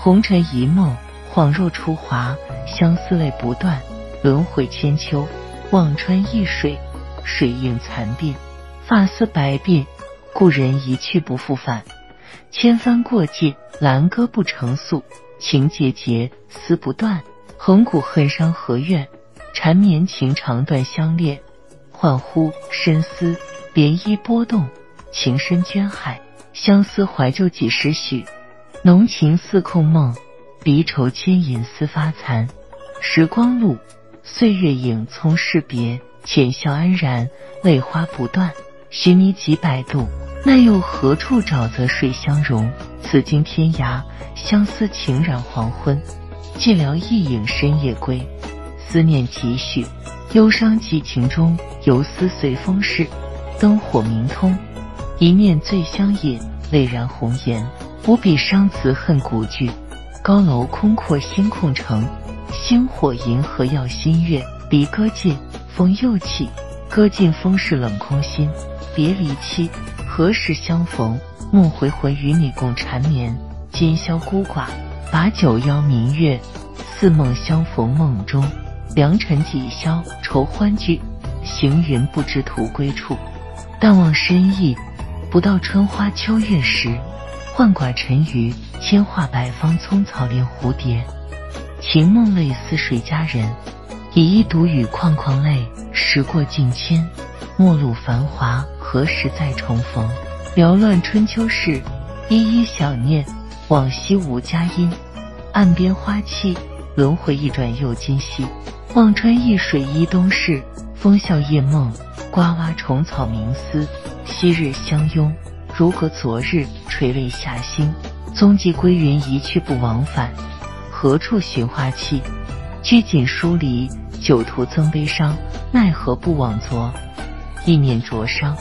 红尘一梦，恍若初华，相思泪不断，轮回千秋。望穿易水，水映残鬓，发丝白鬓，故人一去不复返。千帆过尽，兰歌不成诉，情节节，丝不断。横骨恨伤何怨？缠绵情长断相恋。恍惚深思，涟漪波动，情深娟海。相思怀旧几时许？浓情似空梦，离愁牵引丝发残。时光路，岁月影匆逝别，浅笑安然，泪花不断。寻你几百度，奈又何处沼泽水相融？此经天涯，相思情染黄昏。寂寥一影深夜归，思念几许？忧伤寄情中，游丝随风逝。灯火明通。一念醉香饮，泪染红颜。无比伤词恨古句，高楼空阔心空城。星火银河耀新月，离歌尽，风又起。歌尽风是冷空心，别离期，何时相逢？梦回魂与你共缠绵，今宵孤寡，把酒邀明月，似梦相逢梦中。良辰几宵愁欢聚，行云不知途归处。淡忘深意。不到春花秋月时，浣寡沉鱼，千画百方，葱草恋蝴蝶。情梦泪似水佳人？以一独语况况泪。时过境迁，陌路繁华，何时再重逢？缭乱春秋事，依依想念。往昔无佳音，岸边花期。轮回一转又今夕。望穿一水一东逝，风笑夜梦，呱呱虫草鸣思。昔日相拥，如何昨日，垂泪下心。踪迹归云，一去不往返。何处寻花期？拘谨疏离，酒徒增悲伤。奈何不往昨？一念灼伤。